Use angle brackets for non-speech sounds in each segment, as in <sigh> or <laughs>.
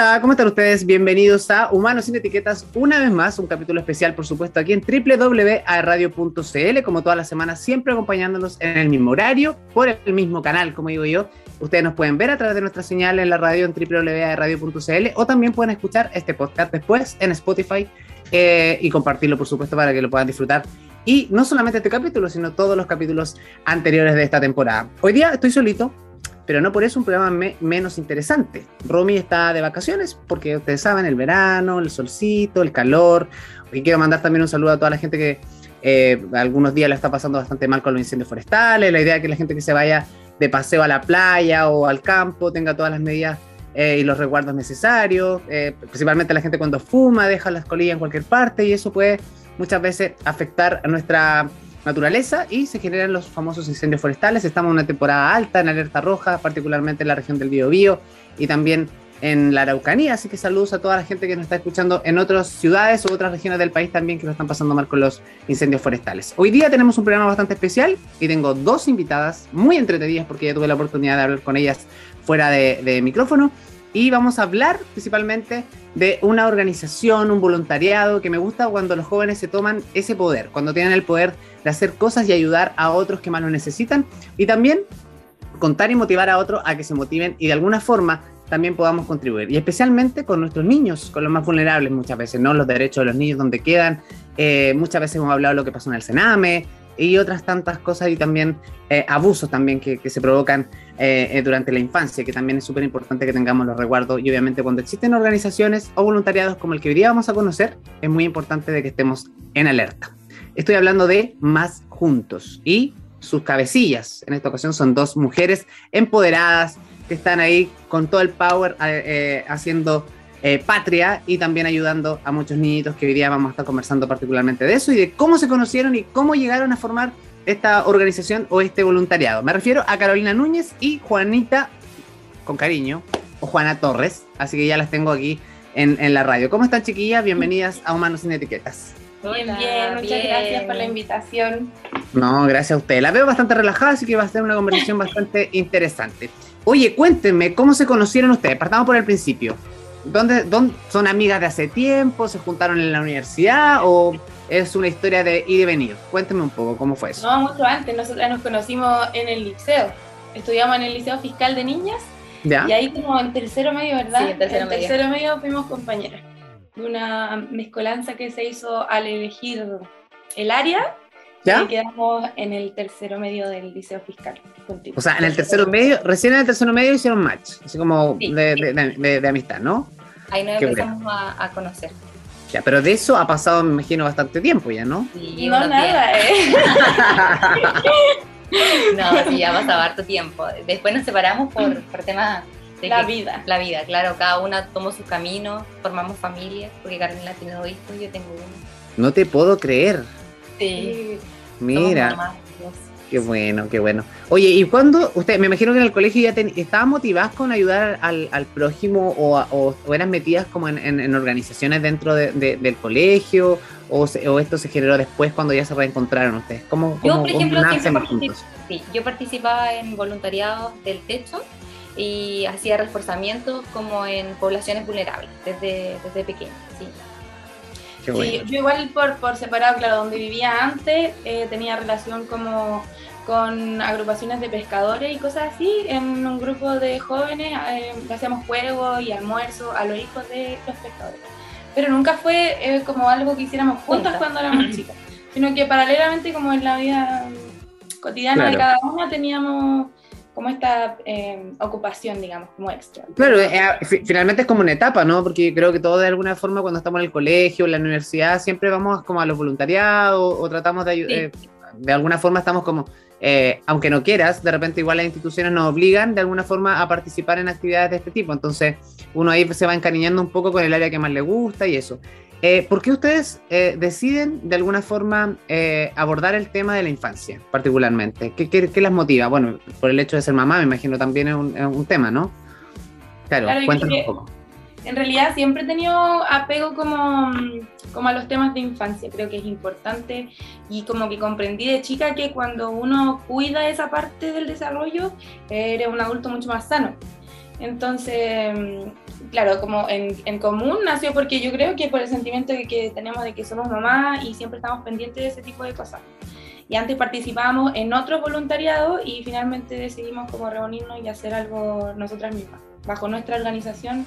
Hola, ¿cómo están ustedes? Bienvenidos a Humanos sin Etiquetas, una vez más, un capítulo especial, por supuesto, aquí en www.radio.cl, como todas las semanas, siempre acompañándonos en el mismo horario, por el mismo canal, como digo yo. Ustedes nos pueden ver a través de nuestra señal en la radio en www.radio.cl o también pueden escuchar este podcast después en Spotify eh, y compartirlo, por supuesto, para que lo puedan disfrutar. Y no solamente este capítulo, sino todos los capítulos anteriores de esta temporada. Hoy día estoy solito, pero no por eso un programa menos interesante. Romy está de vacaciones porque ustedes saben, el verano, el solcito, el calor. Hoy quiero mandar también un saludo a toda la gente que eh, algunos días la está pasando bastante mal con los incendios forestales. La idea es que la gente que se vaya de paseo a la playa o al campo tenga todas las medidas eh, y los resguardos necesarios. Eh, principalmente la gente cuando fuma, deja las colillas en cualquier parte y eso puede muchas veces afectar a nuestra naturaleza y se generan los famosos incendios forestales. Estamos en una temporada alta, en alerta roja, particularmente en la región del Biobío y también en la Araucanía. Así que saludos a toda la gente que nos está escuchando en otras ciudades u otras regiones del país también que lo están pasando mal con los incendios forestales. Hoy día tenemos un programa bastante especial y tengo dos invitadas muy entretenidas porque ya tuve la oportunidad de hablar con ellas fuera de, de micrófono y vamos a hablar principalmente de una organización, un voluntariado, que me gusta cuando los jóvenes se toman ese poder, cuando tienen el poder de hacer cosas y ayudar a otros que más lo necesitan, y también contar y motivar a otros a que se motiven y de alguna forma también podamos contribuir, y especialmente con nuestros niños, con los más vulnerables muchas veces, ¿no? Los derechos de los niños donde quedan, eh, muchas veces hemos hablado de lo que pasó en el Sename, y otras tantas cosas y también eh, abusos también que, se provocan eh, eh, durante la infancia, que también es súper importante que tengamos los recuerdos y obviamente cuando existen organizaciones o voluntariados como el que hoy día vamos a conocer, es muy importante de que estemos en alerta. Estoy hablando de Más Juntos y sus cabecillas, en esta ocasión son dos mujeres empoderadas que están ahí con todo el power haciendo eh, patria y también ayudando a muchos niñitos que hoy día vamos a estar conversando particularmente de eso y de cómo se conocieron y cómo llegaron a formar esta organización o este voluntariado. Me refiero a Carolina Núñez y Juanita, con cariño, o Juana Torres, así que ya las tengo aquí en, en la radio. ¿Cómo están chiquillas? Bienvenidas a Humanos sin Etiquetas. Bien, bien, muchas gracias por la invitación. No, gracias a usted. La veo bastante relajada, así que va a ser una conversación <laughs> bastante interesante. Oye, cuéntenme, ¿cómo se conocieron ustedes? Partamos por el principio. ¿Dónde, son amigas de hace tiempo? ¿Se juntaron en la universidad? ¿O es una historia de ir y venir? Cuénteme un poco, ¿cómo fue eso? No, mucho antes. Nosotros nos conocimos en el liceo. Estudiamos en el Liceo Fiscal de Niñas. ¿Ya? Y ahí como en tercero medio, ¿verdad? Sí, en tercero, en tercero medio fuimos compañeras. Una mezcolanza que se hizo al elegir el área ¿Ya? Y quedamos en el tercero medio del liceo fiscal. O sea, en el tercero medio, recién en el tercero medio hicieron match, así como de, amistad, ¿no? Ahí nos empezamos a, conocer. Ya, pero de eso ha pasado, me imagino, bastante tiempo ya, ¿no? Sí, no, nada, ¿eh? <laughs> no, sí, ya ha pasado harto tiempo. Después nos separamos por, por temas de la vida. La vida, claro, cada una tomó su camino, formamos familias, porque Carolina tiene dos hijos y yo tengo uno. No te puedo creer. Sí. Mira. Qué bueno, qué bueno. Oye, ¿y cuándo usted, me imagino que en el colegio ya estaban motivadas con ayudar al, prójimo o, eran metidas como en, organizaciones dentro del colegio o, esto se generó después cuando ya se reencontraron ustedes? ¿Cómo, yo, por ejemplo, sí, yo participaba en voluntariado del techo y hacía reforzamiento como en poblaciones vulnerables desde, desde pequeño, sí. Sí, yo igual por, por separado, claro, donde vivía antes, eh, tenía relación como con agrupaciones de pescadores y cosas así, en un grupo de jóvenes eh, hacíamos juegos y almuerzo a los hijos de los pescadores. Pero nunca fue eh, como algo que hiciéramos juntas cuando éramos <clears throat> chicas, sino que paralelamente como en la vida cotidiana de cada una teníamos como esta eh, ocupación, digamos, como extra. Claro, eh, ah, finalmente es como una etapa, ¿no? Porque creo que todo de alguna forma cuando estamos en el colegio, en la universidad, siempre vamos como a los voluntariados o tratamos de ayudar. Eh, de alguna forma estamos como, aunque no quieras, de repente igual las instituciones nos obligan de alguna forma a participar en actividades de este tipo. Entonces uno ahí se va encariñando un poco con el área que más le gusta y eso. Eh, ¿Por qué ustedes eh, deciden de alguna forma eh, abordar el tema de la infancia particularmente? ¿Qué, ¿Qué, las motiva? Bueno, por el hecho de ser mamá, me imagino también es un, tema, ¿no? Claro, cuéntanos un poco. En realidad siempre he tenido apego como, como a los temas de infancia, creo que es importante y como que comprendí de chica que cuando uno cuida esa parte del desarrollo, eres un adulto mucho más sano. Entonces, claro, como en, en, común nació porque yo creo que por el sentimiento que, que, tenemos de que somos mamá y siempre estamos pendientes de ese tipo de cosas. Y antes participábamos en otros voluntariados y finalmente decidimos como reunirnos y hacer algo nosotras mismas, bajo nuestra organización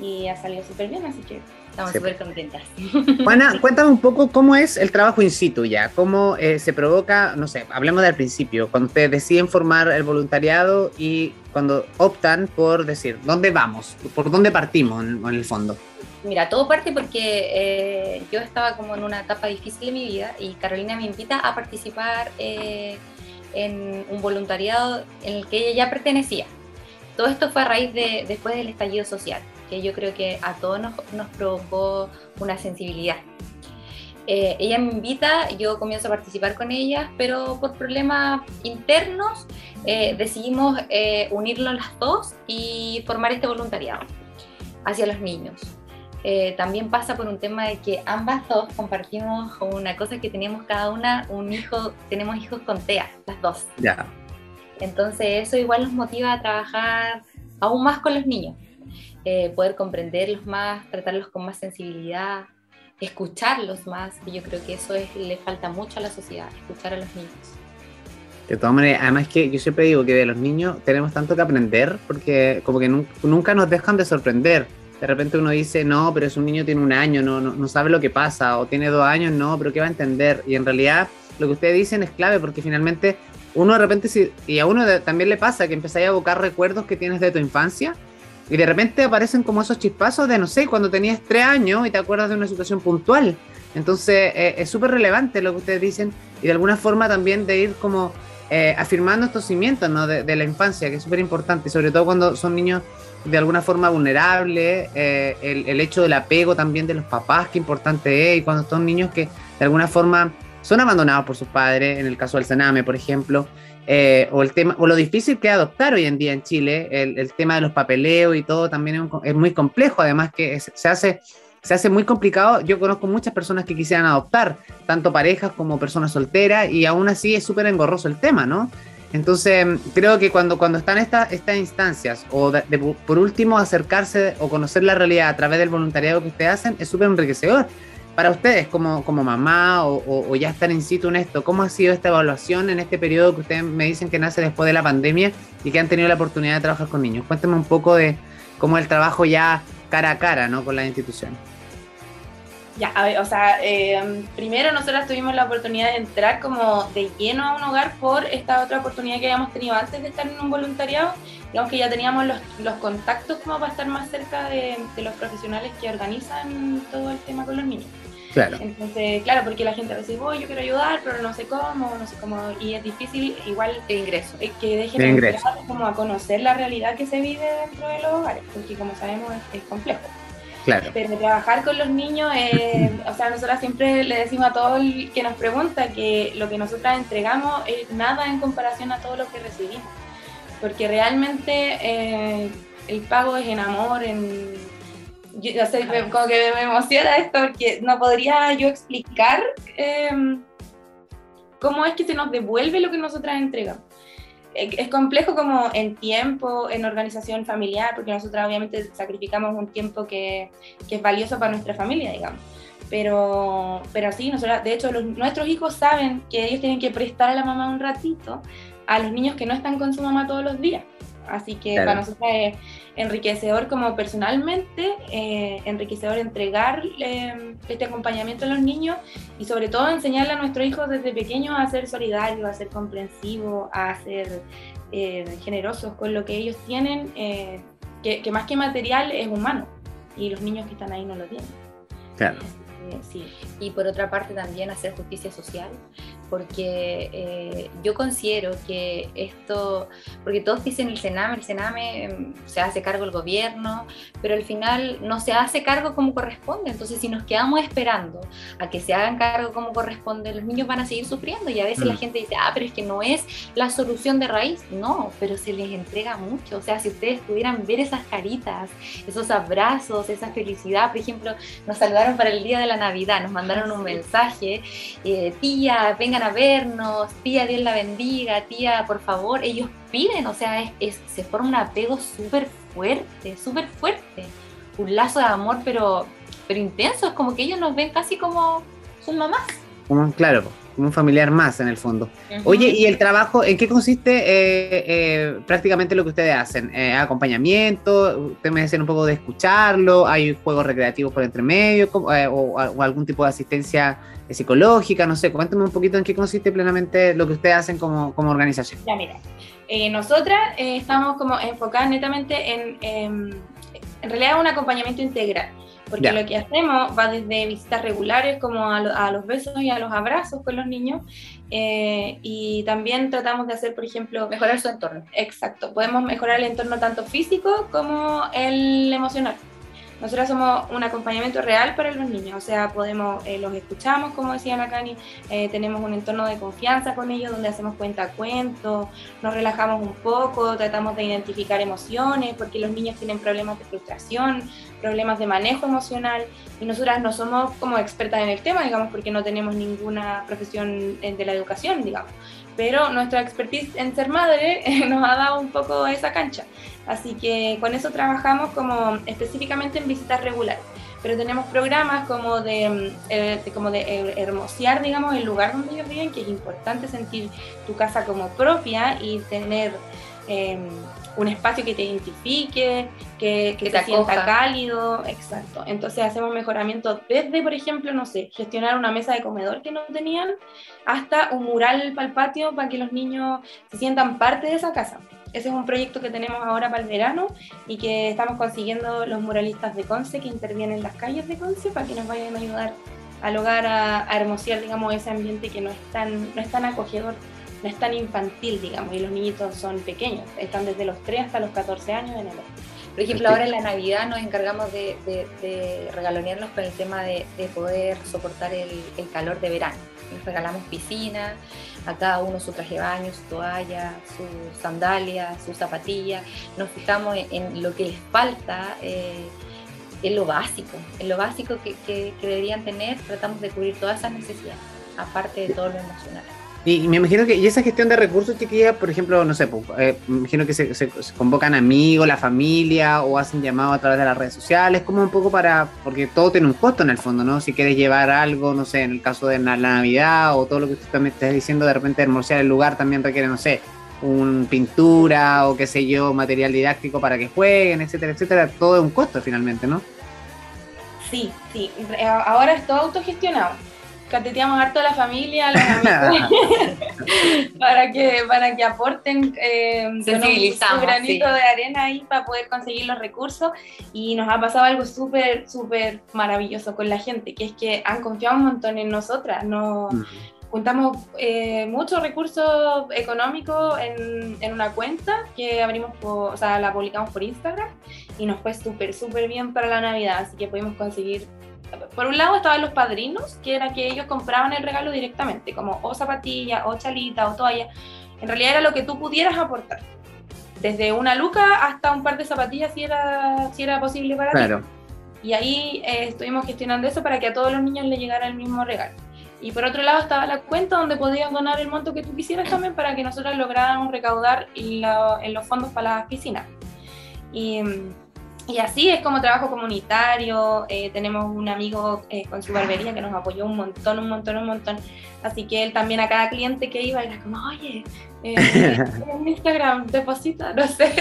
y ha salido súper bien, así que Estamos súper contentas. <laughs> Juana, cuéntame un poco cómo es el trabajo in situ ya, cómo eh, se provoca, no sé, hablemos del principio, cuando ustedes deciden formar el voluntariado y cuando optan por decir, ¿dónde vamos? ¿Por dónde partimos en, el fondo? Mira, todo parte porque eh, yo estaba como en una etapa difícil de mi vida y Carolina me invita a participar eh, en un voluntariado en el que ella ya pertenecía. Todo esto fue a raíz de después del estallido social que yo creo que a todos nos, nos provocó una sensibilidad. Eh, ella me invita, yo comienzo a participar con ella, pero por problemas internos eh, decidimos eh, unirnos las dos y formar este voluntariado hacia los niños. también pasa por un tema de que ambas dos compartimos una cosa que tenemos cada una, un hijo, tenemos hijos con TEA, las dos. Ya. Entonces eso igual nos motiva a trabajar aún más con los niños. Eh, poder comprenderlos más, tratarlos con más sensibilidad, escucharlos más, y yo creo que eso es, le falta mucho a la sociedad, escuchar a los niños. De todas maneras, además que yo siempre digo que de los niños tenemos tanto que aprender porque como que nunca nos dejan de sorprender. De repente uno dice, no, pero es un niño, tiene un año, no, no, no sabe lo que pasa, o tiene dos años, no, pero ¿qué va a entender? Y en realidad lo que ustedes dicen es clave porque finalmente uno de repente, y a uno también le pasa que empezáis a evocar recuerdos que tienes de tu infancia y de repente aparecen como esos chispazos de, no sé, cuando tenías tres años y te acuerdas de una situación puntual. Entonces eh, es súper relevante lo que ustedes dicen y de alguna forma también de ir como eh, afirmando estos cimientos ¿no? de, la infancia, que es súper importante, sobre todo cuando son niños de alguna forma vulnerables, eh, el, el, hecho del apego también de los papás, qué importante es, y cuando son niños que de alguna forma son abandonados por sus padres, en el caso del Sename, por ejemplo, eh, o, el tema, o lo difícil que es adoptar hoy en día en Chile, el, el tema de los papeleos y todo también es, muy complejo, además que se, hace, se hace muy complicado. Yo conozco muchas personas que quisieran adoptar, tanto parejas como personas solteras, y aún así es súper engorroso el tema, ¿no? Entonces, creo que cuando, cuando están estas estas instancias, o por último acercarse o conocer la realidad a través del voluntariado que ustedes hacen, es súper enriquecedor para ustedes como, como mamá o, ya estar in situ en esto, ¿cómo ha sido esta evaluación en este periodo que ustedes me dicen que nace después de la pandemia y que han tenido la oportunidad de trabajar con niños? Cuéntenme un poco de cómo el trabajo ya cara a cara ¿no? con la institución. Ya, a ver, o sea, eh, primero nosotros tuvimos la oportunidad de entrar como de lleno a un hogar por esta otra oportunidad que habíamos tenido antes de estar en un voluntariado. Digamos que ya teníamos los, los contactos como para estar más cerca de los profesionales que organizan todo el tema con los niños. Claro. Entonces, claro, porque la gente a veces, voy, yo quiero ayudar, pero no sé cómo, no sé cómo, y es difícil igual de ingreso. Eh, que dejen de ingreso. como a conocer la realidad que se vive dentro de los hogares, porque como sabemos es, complejo. Claro. Pero trabajar con los niños, eh, o sea, nosotras siempre le decimos a todo el que nos pregunta que lo que nosotras entregamos es nada en comparación a todo lo que recibimos. Porque realmente eh, el pago es en amor, en yo, como que me emociona esto porque no podría yo explicar em, cómo es que se nos devuelve lo que nosotras entregamos. Es complejo como en tiempo, en organización familiar, porque nosotras obviamente sacrificamos un tiempo que, que es valioso para nuestra familia, digamos. Pero, pero sí, nosotros, de hecho los, nuestros hijos saben que ellos tienen que prestar a la mamá un ratito a los niños que no están con su mamá todos los días. Así que para nosotros es enriquecedor como personalmente, eh, enriquecedor entregar este acompañamiento a los niños y sobre todo enseñarle a nuestros hijos desde pequeños a ser solidarios, a ser comprensivos, a ser eh, generosos con lo que ellos tienen, eh, que, que, más que material es humano y los niños que están ahí no lo tienen. Claro. Sí. Y por otra parte también hacer justicia social, porque eh, yo considero que esto, porque todos dicen el Sename, el Sename em, se hace cargo el gobierno, pero al final no se hace cargo como corresponde, entonces si nos quedamos esperando a que se hagan cargo como corresponde, los niños van a seguir sufriendo y a veces la mm. gente dice, ah, pero es que no es la solución de raíz, no, pero se les entrega mucho, o sea, si ustedes pudieran ver esas caritas, esos abrazos, esa felicidad, por ejemplo, nos saludaron para el Día de la Navidad, nos mandaron un mensaje, eh, tía, vengan vernos, tía, Dios la bendiga, tía, por favor, ellos piden, o sea, es, se forma un apego súper fuerte, súper fuerte. Un lazo de amor, pero, pero intenso. Es como que ellos nos ven casi como sus mamás. Claro, como un familiar más en el fondo. Oye, ¿y el trabajo, en qué consiste eh, eh, prácticamente lo que ustedes hacen? Eh, ¿Acompañamiento? ¿Ustedes me dicen un poco de escucharlo? ¿Hay juegos recreativos por entre medio? O, algún tipo de asistencia psicológica? No sé, cuéntame un poquito en qué consiste plenamente lo que ustedes hacen como, como organización. Ya, mira, nosotras estamos como enfocadas netamente en, en realidad un acompañamiento integral porque lo que hacemos va desde visitas regulares como a, los besos y a los abrazos con los niños eh, y también tratamos de hacer, por ejemplo, mejorar su entorno. Exacto, podemos mejorar el entorno tanto físico como el emocional. Nosotros somos un acompañamiento real para los niños, o sea, podemos, eh, los escuchamos, como decía Nakani, eh, tenemos un entorno de confianza con ellos donde hacemos cuenta cuentos, nos relajamos un poco, tratamos de identificar emociones, porque los niños tienen problemas de frustración, problemas de manejo emocional, y nosotras no somos como expertas en el tema, digamos, porque no tenemos ninguna profesión de la educación, digamos, pero nuestra expertise en ser madre <laughs> nos ha dado un poco esa cancha. Así que con eso trabajamos como específicamente en visitas regulares. Pero tenemos programas como de, eh, como de hermosear, digamos, el lugar donde ellos viven, que es importante sentir tu casa como propia y tener em, un espacio que te identifique, que, que, te sienta cálido, exacto. Entonces hacemos mejoramiento desde, por ejemplo, no sé, gestionar una mesa de comedor que no tenían, hasta un mural para el patio para que los niños se sientan parte de esa casa. Ese es un proyecto que tenemos ahora para el verano y que estamos consiguiendo los muralistas de Conce que intervienen en las calles de Conce para que nos vayan a ayudar al hogar a, a hermosear, digamos, ese ambiente que no es tan, no es tan acogedor, no es tan infantil, digamos, y los niñitos son pequeños, están desde los 3 hasta los 14 años en el Por ejemplo, ahora en la Navidad nos encargamos de, de, regalonearnos con el tema de, poder soportar el, el calor de verano. Nos regalamos piscina, a cada uno su traje de baño, su toalla, sus sandalias, sus zapatillas, nos fijamos en, lo que les falta, eh, en lo básico, en lo básico que, que, deberían tener, tratamos de cubrir todas esas necesidades, aparte de todo lo emocional. Y me imagino que, y esa gestión de recursos, chiquillas, por ejemplo, no sé, pues, eh, me imagino que se, convocan amigos, la familia, o hacen llamado a través de las redes sociales, como un poco para, porque todo tiene un costo en el fondo, ¿no? Si quieres llevar algo, no sé, en el caso de la Navidad, o todo lo que usted también está diciendo, de repente hermosear el lugar también requiere, no sé, un pintura o qué sé yo, material didáctico para que jueguen, etcétera, etcétera, todo es un costo finalmente, ¿no? Sí, sí, ahora es todo autogestionado cateteamos harto a la familia, a los amigos, <laughs> para, que, para que aporten eh, su granito de arena ahí para poder conseguir los recursos. Y nos ha pasado algo súper, súper maravilloso con la gente, que es que han confiado un montón en nosotras. No, juntamos eh, muchos recursos económicos en, en, una cuenta que abrimos, o sea, la publicamos por Instagram y nos fue súper, súper bien para la Navidad, así que pudimos conseguir por un lado estaban los padrinos, que era que ellos compraban el regalo directamente, como o zapatilla, o chalita, o toalla. En realidad era lo que tú pudieras aportar. Desde una luca hasta un par de zapatillas si era, si era posible para claro. ti. Y ahí eh, estuvimos gestionando eso para que a todos los niños les llegara el mismo regalo. Y por otro lado estaba la cuenta donde podías donar el monto que tú quisieras también para que nosotros lográramos recaudar en los fondos para las piscinas. Y mm, y así es como trabajo comunitario, eh, tenemos un amigo eh, con su barbería que nos apoyó un montón, un montón, un montón. Así que él también a cada cliente que iba era como, oye, eh, <laughs> en Instagram, deposita, no sé.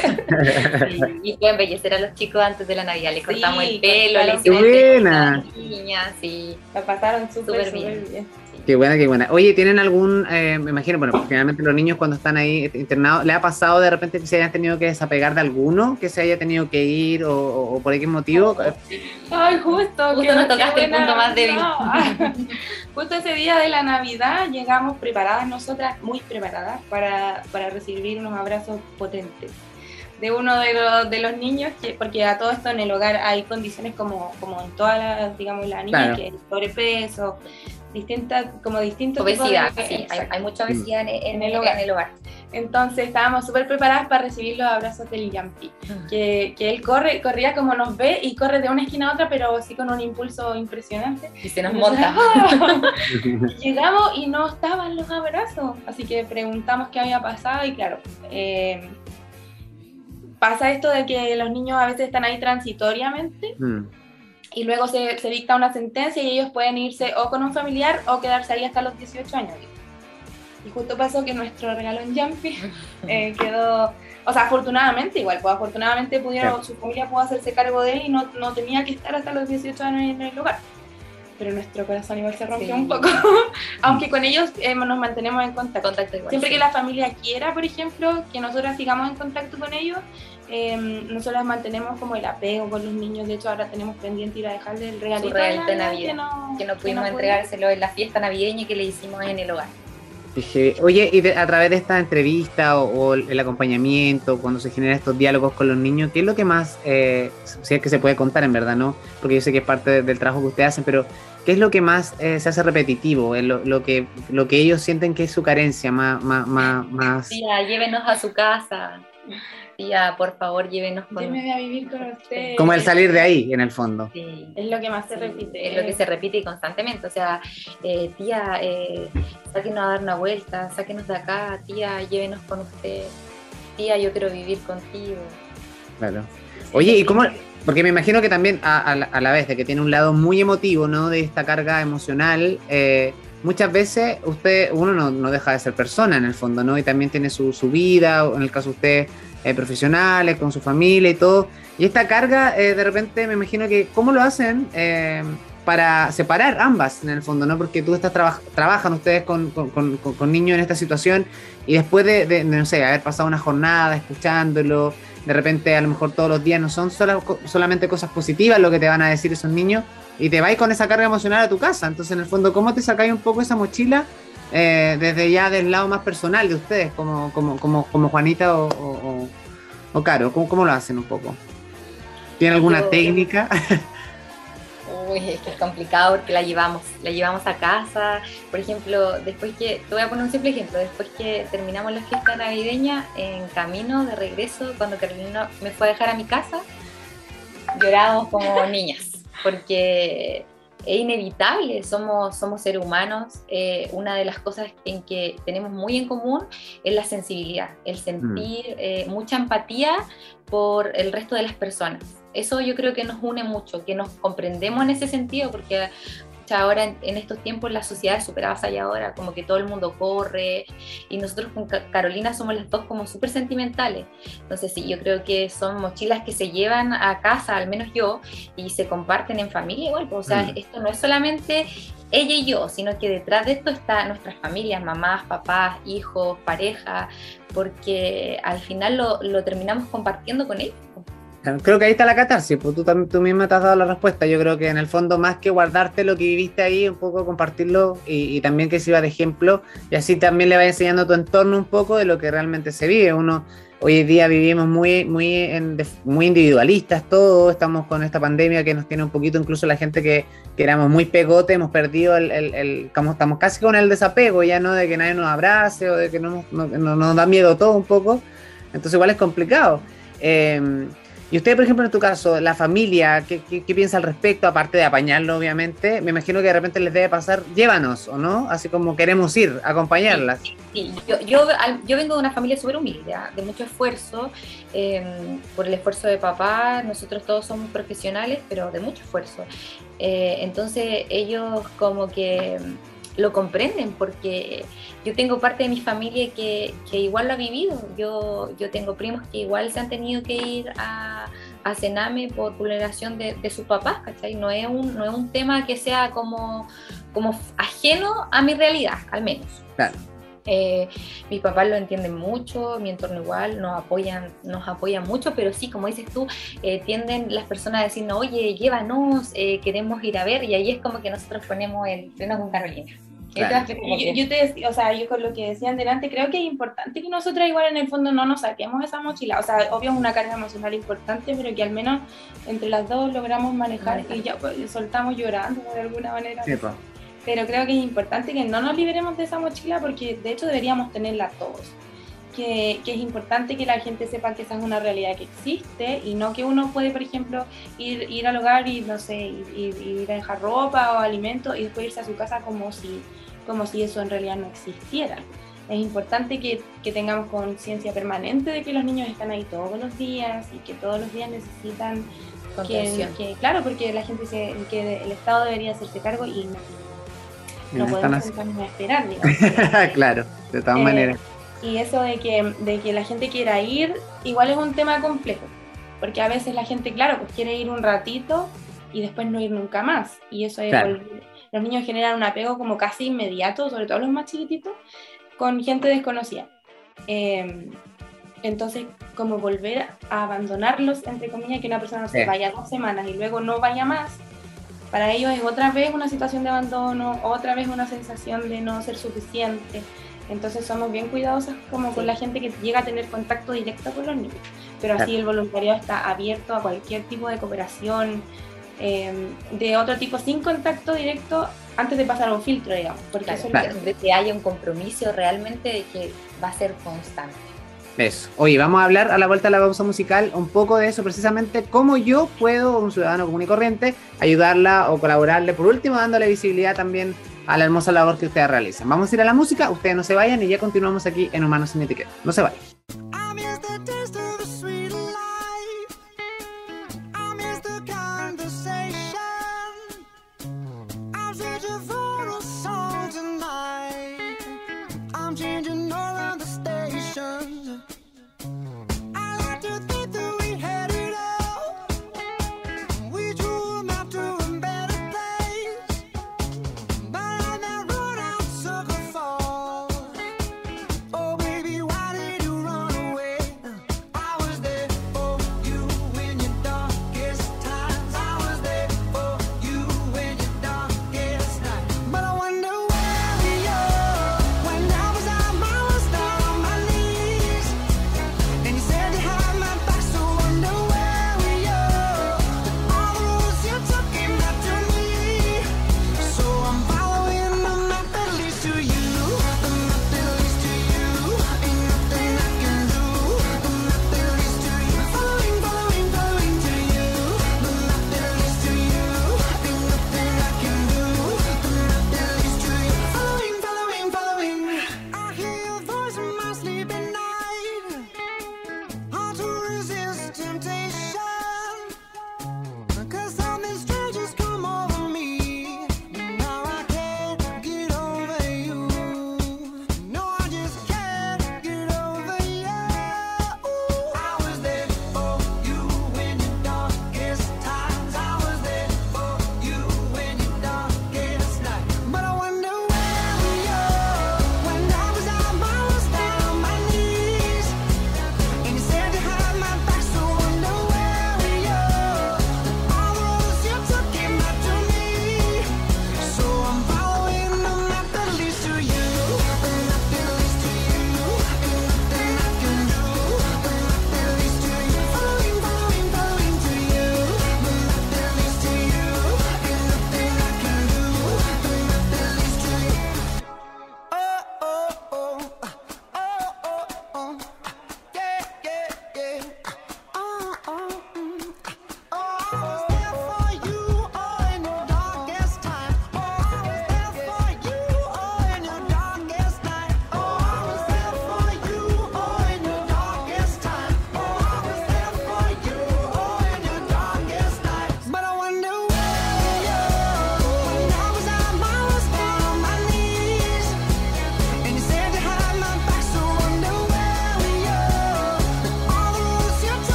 y fue embellecer a los chicos antes de la Navidad, le cortamos el pelo, le hicimos buena. niñas, sí. La pasaron súper bien. Qué buena, qué buena. Oye, ¿tienen algún, eh, me imagino, bueno, generalmente los niños cuando están ahí internados, ¿le ha pasado de repente que se hayan tenido que desapegar de alguno, que se haya tenido que ir o, por qué motivo? Ay, justo. Justo nos tocaste el punto más débil. <laughs> justo ese día de la Navidad llegamos preparadas nosotras, muy preparadas, para, para recibir unos abrazos potentes de uno de los, de los niños, que, porque a todo esto en el hogar hay condiciones como, como en todas las, digamos, la niña, que es sobrepeso, distintas, como distintos obesidad, sí, hay, mucha obesidad en, el hogar. en, el hogar. Entonces estábamos súper preparadas para recibir los abrazos del Yampi, ah. que, que, él corre, corría como nos ve y corre de una esquina a otra, pero así con un impulso impresionante. Y se nos monta. <laughs> llegamos y no estaban los abrazos, así que preguntamos qué había pasado y claro, eh, pasa esto de que los niños a veces están ahí transitoriamente mm. Y luego se, se, dicta una sentencia y ellos pueden irse o con un familiar o quedarse ahí hasta los 18 años. Y justo pasó que nuestro regalo en Jumpy <laughs> eh, quedó, o sea, afortunadamente igual, pues afortunadamente pudieron, su familia pudo hacerse cargo de él y no, no tenía que estar hasta los 18 años en el lugar pero nuestro corazón igual se rompió un poco, <laughs> aunque con ellos eh, nos mantenemos en contacto. Siempre que la familia quiera, por ejemplo, que nosotros sigamos en contacto con ellos, eh, nosotros mantenemos como el apego con los niños. De hecho, ahora tenemos pendiente ir a dejarle el regalito, de Navidad, que no, que no pudimos entregárselo en la fiesta navideña que le hicimos en el hogar. Oye, y a través de esta entrevista o, el acompañamiento, cuando se generan estos diálogos con los niños, ¿qué es lo que más, eh, si es que se puede contar en verdad, no? Porque yo sé que es parte del trabajo que ustedes hacen, pero ¿qué es lo que más eh, se hace repetitivo? Lo, lo, que, lo que ellos sienten que es su carencia más... más, más, más... llévenos a su casa tía, por favor, llévenos con... Yo a vivir con usted. Como el salir de ahí, en el fondo. Sí. Es lo que más se repite. Es lo que se repite constantemente. O sea, eh, tía, eh, sáquenos a dar una vuelta, sáquenos de acá, tía, llévenos con usted. Tía, yo quiero vivir contigo. Claro. Oye, ¿y cómo...? Porque me imagino que también a, la, vez de que tiene un lado muy emotivo, ¿no? De esta carga emocional, eh, muchas veces usted, uno no, no, deja de ser persona en el fondo, ¿no? Y también tiene su, su vida, en el caso de usted, eh, profesionales, con su familia y todo. Y esta carga, eh, de repente me imagino que, ¿cómo lo hacen eh, para separar ambas en el fondo? ¿no? Porque tú estás trabajan ustedes con, con, con, niños en esta situación y después de, no sé, haber pasado una jornada escuchándolo, de repente a lo mejor todos los días no son solamente cosas positivas lo que te van a decir esos niños y te vais con esa carga emocional a tu casa. Entonces, en el fondo, ¿cómo te sacáis un poco esa mochila eh, desde ya del lado más personal de ustedes, como, como, como, como Juanita o, o, Caro? ¿Cómo, ¿Cómo, lo hacen un poco? ¿Tienen alguna técnica? <laughs> Uy, es que es complicado porque la llevamos, la llevamos a casa. Por ejemplo, después que, te voy a poner un simple ejemplo, después que terminamos la fiesta navideña, en camino de regreso, cuando Carolina me fue a dejar a mi casa, llorábamos como niñas, porque es inevitable, somos, somos seres humanos. Eh, una de las cosas en que tenemos muy en común es la sensibilidad, el sentir mm. eh, mucha empatía por el resto de las personas. Eso yo creo que nos une mucho, que nos comprendemos en ese sentido, porque ahora en, estos tiempos la sociedad es súper ahora como que todo el mundo corre y nosotros con Carolina somos las dos como súper sentimentales. Entonces sí, yo creo que son mochilas que se llevan a casa, al menos yo, y se comparten en familia igual. Pues, o sea, mm. esto no es solamente ella y yo, sino que detrás de esto está nuestras familias, mamás, papás, hijos, pareja, porque al final lo, lo terminamos compartiendo con ellos. Creo que ahí está la catarsis, pues tú, tú misma te has dado la respuesta. Yo creo que en el fondo, más que guardarte lo que viviste ahí, un poco compartirlo y, también que sirva de ejemplo, y así también le va enseñando a tu entorno un poco de lo que realmente se vive. Uno, hoy en día vivimos muy, muy, muy individualistas todos, estamos con esta pandemia que nos tiene un poquito, incluso la gente que, que éramos muy pegote, hemos perdido el, el, estamos casi con el desapego, ya no de que nadie nos abrace o de que no, nos da miedo todo un poco. Entonces igual es complicado. Eh, y usted, por ejemplo, en tu caso, la familia, ¿qué, piensa al respecto? Aparte de apañarlo, obviamente, me imagino que de repente les debe pasar, llévanos, ¿o no? Así como queremos ir, acompañarlas. Sí, Yo, yo, vengo de una familia súper humilde, ¿ah? de mucho esfuerzo, em, por el esfuerzo de papá, nosotros todos somos profesionales, pero de mucho esfuerzo. Eh, entonces ellos como que lo comprenden porque yo tengo parte de mi familia que, que, igual lo ha vivido. Yo, yo tengo primos que igual se han tenido que ir a, a Sename por vulneración de, de sus papás, ¿cachai? No es, un, no es un tema que sea como, como ajeno a mi realidad, al menos. Claro. Eh, mis papás lo entienden mucho, mi entorno igual, nos apoyan, nos apoyan mucho, pero sí, como dices tú, eh, tienden las personas a decirnos, oye, llévanos, eh, queremos ir a ver, y ahí es como que nosotros ponemos el freno con Carolina. Yo, te decía, o sea, yo con lo que decían delante, creo que es importante que nosotros igual en el fondo no nos saquemos esa mochila. O sea, obvio es una carga emocional importante, pero que al menos entre las dos logramos manejar y ya pues, soltamos llorando de alguna manera. Pero creo que es importante que no nos liberemos de esa mochila porque de hecho deberíamos tenerla todos. Que, que, es importante que la gente sepa que esa es una realidad que existe y no que uno puede, por ejemplo, ir, ir al hogar y, no sé, ir, ir a dejar ropa o alimentos y después irse a su casa como si como si eso en realidad no existiera. es importante que, que tengamos conciencia permanente de que los niños están ahí todos los días y que todos los días necesitan que, que, claro, porque la gente dice que el Estado debería hacerse cargo y no, podemos esperar, digamos. <laughs> claro, de todas eh, maneras. Y eso de que, de que la gente quiera ir, igual es un tema complejo, porque a veces la gente, claro, pues quiere ir un ratito y después no ir nunca más. Y eso es los niños generan un apego como casi inmediato, sobre todo los más chiquititos, con gente desconocida. Em, entonces, como volver a abandonarlos, entre comillas, que una persona se vaya dos semanas y luego no vaya más, para ellos es otra vez una situación de abandono, otra vez una sensación de no ser suficiente. Entonces somos bien cuidadosas como con la gente que llega a tener contacto directo con los niños. Pero así el voluntariado está abierto a cualquier tipo de cooperación, em, de otro tipo, sin contacto directo, antes de pasar a un filtro, digamos. Porque eso de que haya un compromiso realmente de que va a ser constante. Eso. Oye, vamos a hablar a la vuelta de la pausa musical un poco de eso, precisamente cómo yo puedo, un ciudadano común y corriente, ayudarla o colaborarle, por último, dándole visibilidad también a la hermosa labor que ustedes realizan. Vamos a ir a la música, ustedes no se vayan y ya continuamos aquí en Humanos sin Etiqueta. No se vayan.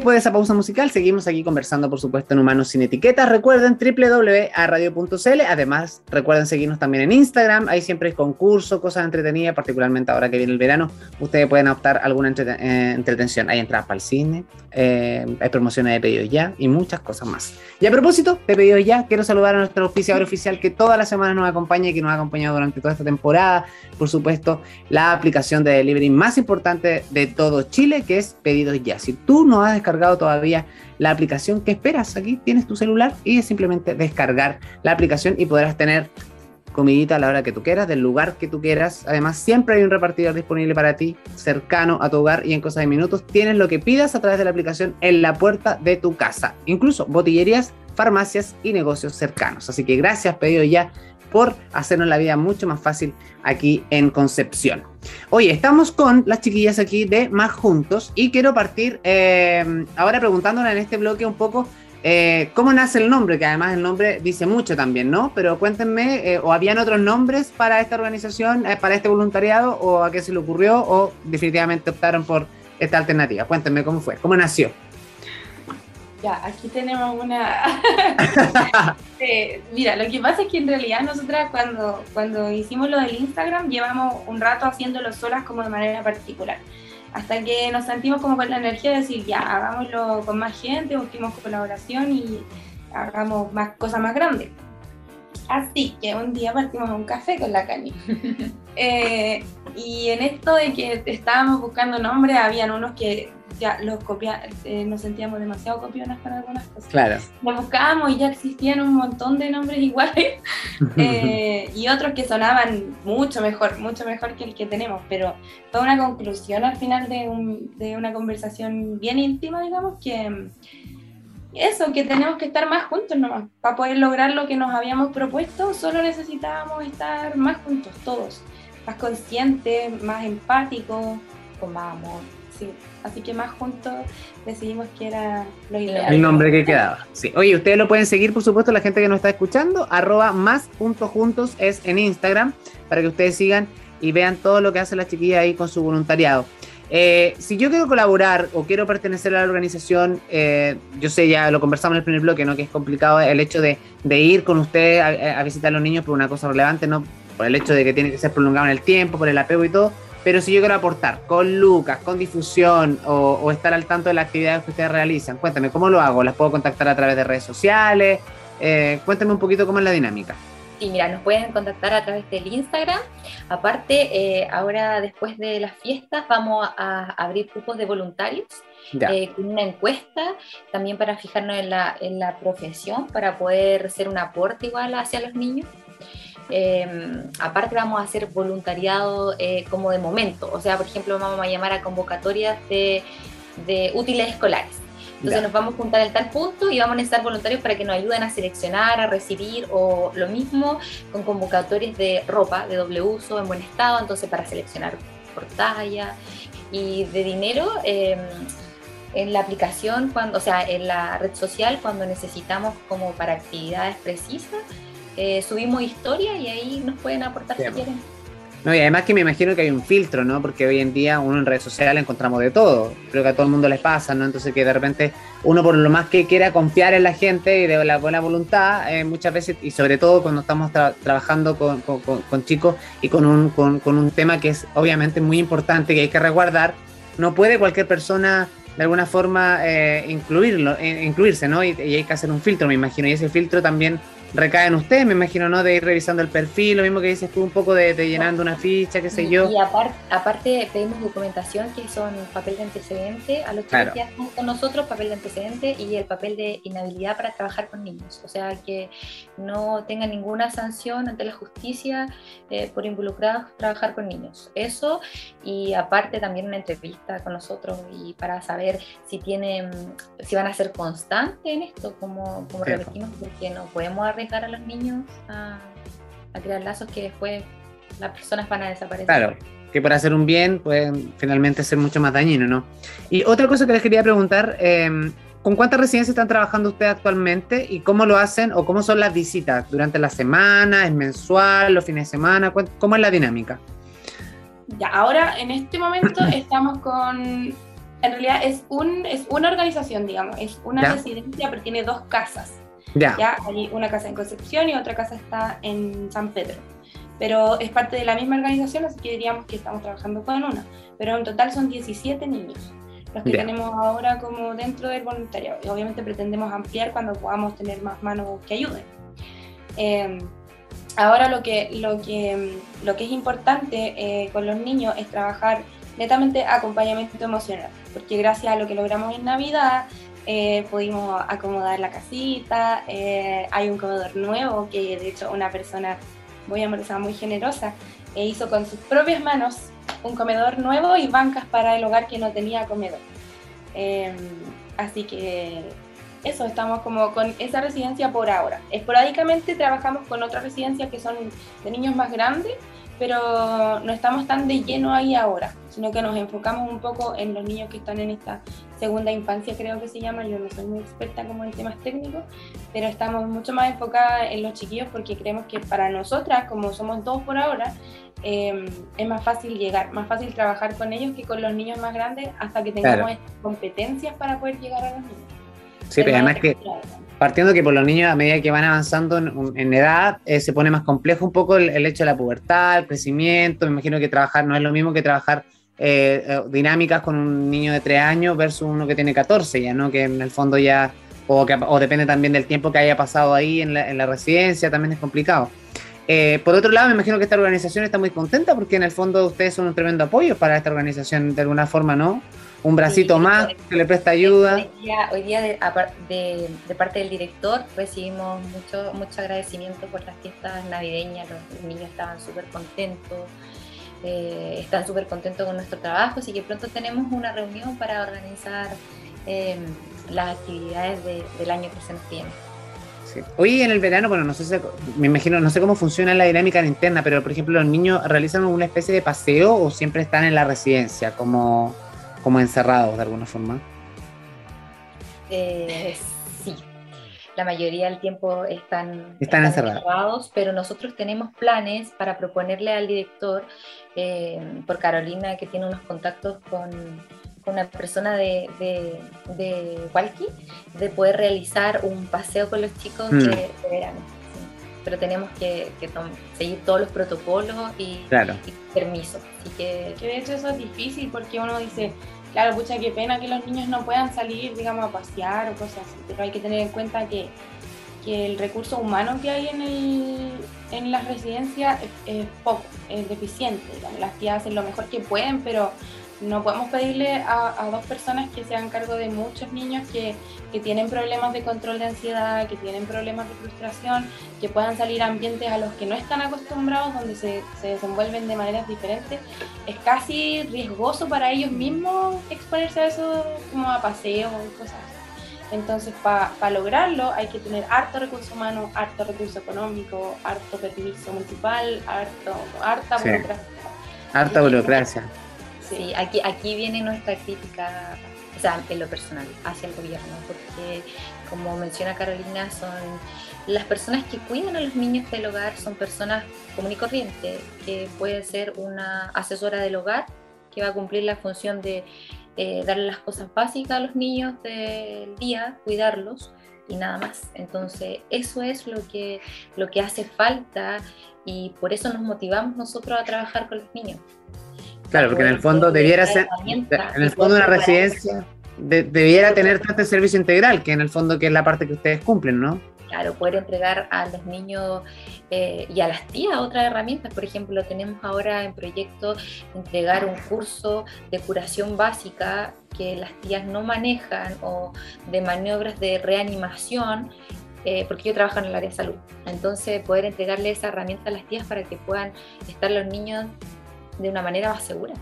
Después de esa pausa musical, seguimos aquí conversando, por supuesto, en Humanos Sin Etiquetas. Recuerden www.radio.cl. Además, recuerden seguirnos también en Instagram. Ahí siempre hay concursos, cosas entretenidas, particularmente ahora que viene el verano. Ustedes pueden optar alguna eh, entretención. Hay entradas para el cine, eh, hay promociones de pedidos ya y muchas cosas más. Y a propósito de pedidos ya, quiero saludar a nuestro oficiador oficial que toda la semana nos acompaña y que nos ha acompañado durante toda esta temporada. Por supuesto, la aplicación de delivery más importante de todo Chile, que es Pedidos Ya. Si tú no has descargado todavía la aplicación, que esperas? Aquí tienes tu celular y es simplemente descargar la aplicación y podrás tener comidita a la hora que tú quieras, del lugar que tú quieras. Además, siempre hay un repartidor disponible para ti, cercano a tu hogar y en cosas de minutos tienes lo que pidas a través de la aplicación en la puerta de tu casa. Incluso botillerías, farmacias y negocios cercanos. Así que gracias, pedido ya por hacernos la vida mucho más fácil aquí en Concepción. Oye, estamos con las chiquillas aquí de Más Juntos y quiero partir eh, ahora preguntándole en este bloque un poco eh, cómo nace el nombre, que además el nombre dice mucho también, ¿no? Pero cuéntenme, eh, ¿o habían otros nombres para esta organización, para este voluntariado, o a qué se le ocurrió, o definitivamente optaron por esta alternativa? Cuéntenme cómo fue, cómo nació. Ya, aquí tenemos una... <laughs> mira, lo que pasa es que en realidad nosotras cuando, cuando hicimos lo del Instagram llevamos un rato haciéndolo solas como de manera particular. Hasta que nos sentimos como con la energía de decir, ya, hagámoslo con más gente, busquemos colaboración y hagamos más cosas más grandes. Así que un día partimos a un café con la Cani. <laughs> Eh, y en esto de que estábamos buscando nombres, habían unos que ya los copia, eh, nos sentíamos demasiado copionas para algunas cosas. Claro. Lo buscábamos y ya existían un montón de nombres <laughs> iguales eh, y otros que sonaban mucho mejor, mucho mejor que el que tenemos, pero fue una conclusión al final de, un, de una conversación bien íntima, digamos, que, eso, que tenemos que estar más juntos nomás. Para poder lograr lo que nos habíamos propuesto, solo necesitábamos estar más juntos, todos. Más conscientes, más empáticos, con más amor. Sí. Así que más juntos decidimos que era lo ideal. El nombre que quedaba. Sí. Oye, ustedes lo pueden seguir, por supuesto, la gente que nos está escuchando. Arroba más puntos juntos es en Instagram para que ustedes sigan y vean todo lo que hace la chiquilla ahí con su voluntariado. Eh, si yo quiero colaborar o quiero pertenecer a la organización, eh, yo sé, ya lo conversamos en el primer bloque, ¿no? Que es complicado el hecho de, ir con usted a, visitar a los niños por una cosa relevante, ¿no? Por el hecho de que tiene que ser prolongado en el tiempo, por el apego y todo. Pero si yo quiero aportar con Lucas, con difusión o, estar al tanto de las actividades que ustedes realizan, cuéntame, ¿cómo lo hago? ¿Las puedo contactar a través de redes sociales? Eh, cuéntame un poquito cómo es la dinámica. Sí, mira, nos pueden contactar a través del Instagram. Aparte, eh, ahora después de las fiestas vamos a, abrir grupos de voluntarios eh, con una encuesta, también para fijarnos en la, en la profesión, para poder ser un aporte igual hacia los niños. Em, aparte vamos a hacer voluntariado eh, como de momento, o sea, por ejemplo, vamos a llamar a convocatorias de, de útiles escolares. Entonces nos vamos a juntar en tal punto y vamos a necesitar voluntarios para que nos ayuden a seleccionar, a recibir o lo mismo con convocatorias de ropa de doble uso en buen estado, entonces para seleccionar por talla y de dinero. Em, en la aplicación, cuando, o sea, en la red social, cuando necesitamos como para actividades precisas, eh, subimos historia y ahí nos pueden aportar si quieren. No, y además que me imagino que hay un filtro, ¿no? Porque hoy en día uno en redes sociales encontramos de todo. Creo que a todo el mundo les pasa, ¿no? Entonces que de repente uno por lo más que quiera confiar en la gente y de la buena voluntad, eh, muchas veces, y sobre todo cuando estamos trabajando con, con, chicos y con un, con, un tema que es obviamente muy importante, que hay que resguardar, no puede cualquier persona de alguna forma eh, incluirlo, eh, incluirse, ¿no? Y, y hay que hacer un filtro, me imagino. Y ese filtro también recae en usted, me imagino, ¿no? De ir revisando el perfil, lo mismo que dices tú, un poco de, llenando una ficha, qué sé yo. Y aparte pedimos documentación que son papel de antecedente, a los chicos que están con nosotros, papel de antecedente y el papel de inhabilidad para trabajar con niños. O sea, que no tenga ninguna sanción ante la justicia eh, por involucrados trabajar con niños. Eso, y aparte también una entrevista con nosotros y para saber si tienen, si van a ser constantes en esto, como, como repetimos, porque no podemos a los niños a, crear lazos que después las personas van a desaparecer. Claro, que para hacer un bien pueden finalmente ser mucho más dañino, ¿no? Y otra cosa que les quería preguntar, em, ¿con cuántas residencias están trabajando ustedes actualmente y cómo lo hacen o cómo son las visitas? ¿Durante la semana? ¿Es mensual? ¿Los fines de semana? ¿Cómo es la dinámica? Ya, ahora en este momento <coughs> estamos con, en realidad es, un, es una organización, digamos, es una residencia, pero tiene dos casas. Ya. Hay una casa en Concepción y otra casa está en San Pedro. Pero es parte de la misma organización, así que diríamos que estamos trabajando con una. Pero en total son 17 niños los que tenemos ahora como dentro del voluntariado. Y obviamente pretendemos ampliar cuando podamos tener más manos que ayuden. Em, ahora lo que, lo, que, lo que es importante eh, con los niños es trabajar netamente acompañamiento emocional, porque gracias a lo que logramos en Navidad eh, pudimos acomodar la casita, eh, hay un comedor nuevo que de hecho una persona muy amorosa, muy generosa, e hizo con sus propias manos un comedor nuevo y bancas para el hogar que no tenía comedor. Em, así que eso, estamos como con esa residencia por ahora. Esporádicamente trabajamos con otras residencias que son de niños más grandes, pero no estamos tan de lleno ahí ahora, sino que nos enfocamos un poco en los niños que están en esta segunda infancia, creo que se llama. Yo no soy muy experta como en temas técnicos, pero estamos mucho más enfocadas en los chiquillos porque creemos que para nosotras, como somos dos por ahora, em, es más fácil llegar, más fácil trabajar con ellos que con los niños más grandes hasta que tengamos competencias para poder llegar a los niños. Sí, pero además que partiendo que por los niños a medida que van avanzando en, edad eh, se pone más complejo un poco el, hecho de la pubertad, el crecimiento, me imagino que trabajar no es lo mismo que trabajar eh, eh, dinámicas con un niño de 3 años versus uno que tiene 14 ya, ¿no? Que en el fondo ya, o, que, o depende también del tiempo que haya pasado ahí en la, en la residencia, también es complicado. por otro lado, me imagino que esta organización está muy contenta porque en el fondo ustedes son un tremendo apoyo para esta organización de alguna forma, ¿no? Un bracito más que le presta ayuda. Hoy día, de, parte del director recibimos mucho, mucho agradecimiento por las fiestas navideñas, los, niños estaban súper contentos, eh, están súper contentos con nuestro trabajo, así que pronto tenemos una reunión para organizar em, las actividades del año que se nos tiene. Hoy en el verano, bueno, no sé si, me imagino, no sé cómo funciona la dinámica interna, pero por ejemplo, los niños realizan una especie de paseo o siempre están en la residencia, como, como encerrados de alguna forma. Eh, sí, la mayoría del tiempo están, están, encerrados. pero nosotros tenemos planes para proponerle al director, eh, por Carolina, que tiene unos contactos con una persona de, de, de Walkie, de poder realizar un paseo con los chicos mm. de, verano. Pero tenemos que, seguir todos los protocolos y, permisos. Así que... que de hecho eso es difícil porque uno dice, claro, pucha, qué pena que los niños no puedan salir, digamos, a pasear o cosas así, pero hay que tener en cuenta que, que el recurso humano que hay en, el, en las residencias es, poco, es deficiente. Las tías hacen lo mejor que pueden, pero no podemos pedirle a, dos personas que se hagan cargo de muchos niños que, tienen problemas de control de ansiedad, que tienen problemas de frustración, que puedan salir a ambientes a los que no están acostumbrados, donde se, desenvuelven de maneras diferentes. Es casi riesgoso para ellos mismos exponerse a eso como a paseos y cosas así. Entonces, para lograrlo hay que tener harto recurso humano, harto recurso económico, harto permiso municipal, harto, harta burocracia. Harta burocracia. Sí, aquí, aquí viene nuestra crítica, o sea, en lo personal, hacia el gobierno, porque como menciona Carolina, son las personas que cuidan a los niños del hogar, son personas común y corriente, que puede ser una asesora del hogar, que va a cumplir la función de eh, darle las cosas básicas a los niños del día, cuidarlos y nada más. Entonces, eso es lo que, lo que hace falta y por eso nos motivamos nosotros a trabajar con los niños. Claro, porque en el fondo debiera ser, en el fondo una residencia debiera tener este servicio integral, que en el fondo que es la parte que ustedes cumplen, ¿no? Claro, poder entregar a los niños eh, y a las tías otras herramientas. Por ejemplo, tenemos ahora en proyecto entregar un curso de curación básica que las tías no manejan o de maniobras de reanimación eh, porque yo trabajo en el área de salud. Entonces, poder entregarle esa herramienta a las tías para que puedan estar los niños de una manera más segura.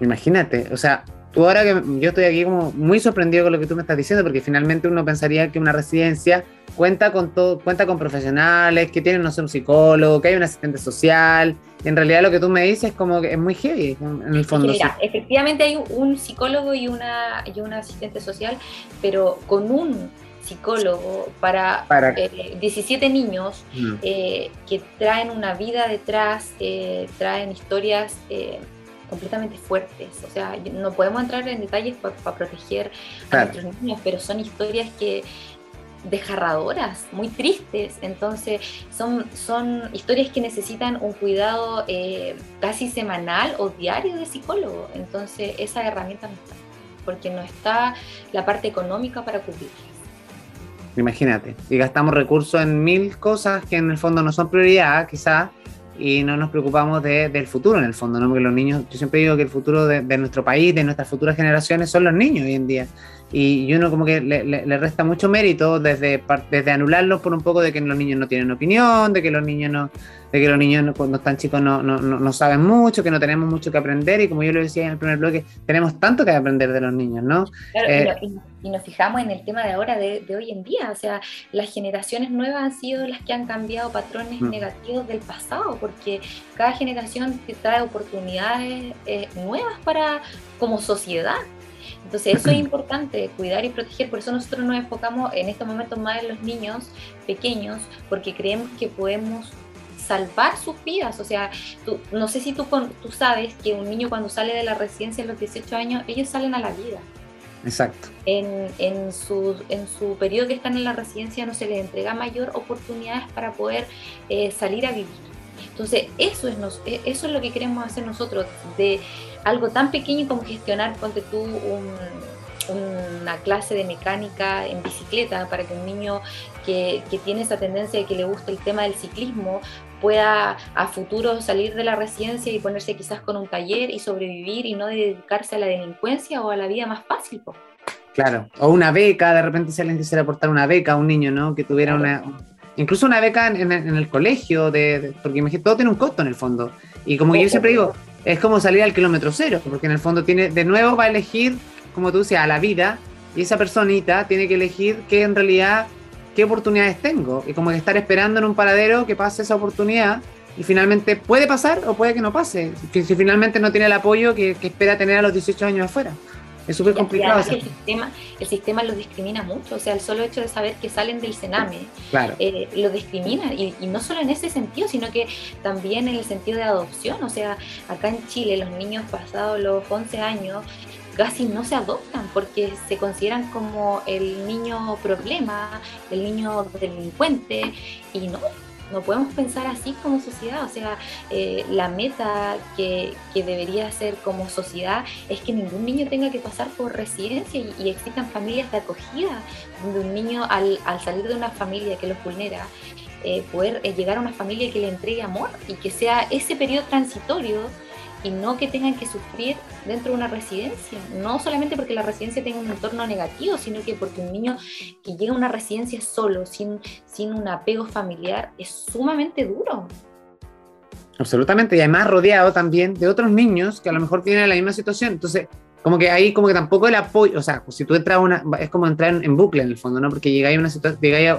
Imagínate, o sea, tú ahora que yo estoy aquí como muy sorprendido con lo que tú me estás diciendo, porque finalmente uno pensaría que una residencia cuenta con todo, cuenta con profesionales, que tienen, no sé, un psicólogo, que hay un asistente social. en realidad lo que tú me dices es como que es muy heavy en el fondo. mira, efectivamente hay un psicólogo y una, y un asistente social, pero con un psicólogo para, 17 eh, niños mm. eh, que traen una vida detrás, eh, traen historias completamente fuertes. O sea, no podemos entrar en detalles para proteger a nuestros niños, pero son historias que desgarradoras, muy tristes. Entonces, son, son historias que necesitan un cuidado casi semanal o diario de psicólogo. Entonces, esa herramienta no está, porque no está la parte económica para cubrirlas. Imagínate, y gastamos recursos en mil cosas que en el fondo no son prioridad, quizás, y no nos preocupamos de, del futuro en el fondo, ¿no? Porque los niños, yo siempre digo que el futuro de, nuestro país, de nuestras futuras generaciones, son los niños hoy en día. Y, uno como que le, le, resta mucho mérito desde, desde anularlos por un poco de que los niños no tienen opinión, de que los niños no, de que los niños cuando están chicos no, no, no, saben mucho, que no tenemos mucho que aprender y como yo lo decía en el primer bloque, tenemos tanto que aprender de los niños, ¿no? Claro, y, eh, nos fijamos en el tema de ahora, de, de, hoy en día, o sea, las generaciones nuevas han sido las que han cambiado patrones mm. negativos del pasado, porque cada generación te trae oportunidades eh, nuevas para como sociedad. Entonces eso es importante, cuidar y proteger, por eso nosotros nos enfocamos en estos momentos más en los niños pequeños, porque creemos que podemos salvar sus vidas. O sea, tú, no sé si tú, tú sabes que un niño cuando sale de la residencia a los 18 años, ellos salen a la vida. Exacto. En, en, su, en su periodo que están en la residencia no se les entrega mayor oportunidades para poder eh, salir a vivir. Entonces, eso es, nos, e, eso es lo que queremos hacer nosotros, de algo tan pequeño como gestionar, ponte tú, un, una clase de mecánica en bicicleta para que un niño que, que, tiene esa tendencia de que le gusta el tema del ciclismo pueda a futuro salir de la residencia y ponerse quizás con un taller y sobrevivir y no dedicarse a la delincuencia o a la vida más fácil. Claro, o una beca, de repente si alguien quisiera aportar una beca a un niño, ¿no? Que tuviera una, incluso una beca en, el colegio, de, porque imagínate, todo tiene un costo en el fondo. Y como yo siempre digo, es como salir al kilómetro cero, porque en el fondo tiene, de nuevo va a elegir, como tú decías, a la vida, y esa personita tiene que elegir qué en realidad, qué oportunidades tengo. Y como que estar esperando en un paradero que pase esa oportunidad y finalmente puede pasar o puede que no pase. Si, finalmente no tiene el apoyo que, espera tener a los 18 años afuera. Es súper complicado. El sistema, el sistema lo discrimina mucho, o sea, el solo hecho de saber que salen del Sename claro. Eh, lo discrimina, y, y, no solo en ese sentido, sino que también en el sentido de adopción, o sea, acá en Chile los niños pasados los 11 años casi no se adoptan porque se consideran como el niño problema, el niño delincuente. Y no, no podemos pensar así como sociedad, o sea, eh, la meta que, debería ser como sociedad es que ningún niño tenga que pasar por residencia y, existan familias de acogida, donde un niño al, salir de una familia que los vulnera, eh, poder eh, llegar a una familia que le entregue amor y que sea ese periodo transitorio y no que tengan que sufrir dentro de una residencia. No solamente porque la residencia tenga un entorno negativo, sino que porque un niño que llega a una residencia solo, sin, sin un apego familiar, es sumamente duro. Absolutamente, y además rodeado también de otros niños que a lo mejor tienen la misma situación. Entonces, como que ahí, como que tampoco el apoyo, o sea, si tú entras a una, es como entrar en, bucle en el fondo, ¿no? Porque llegáis a una,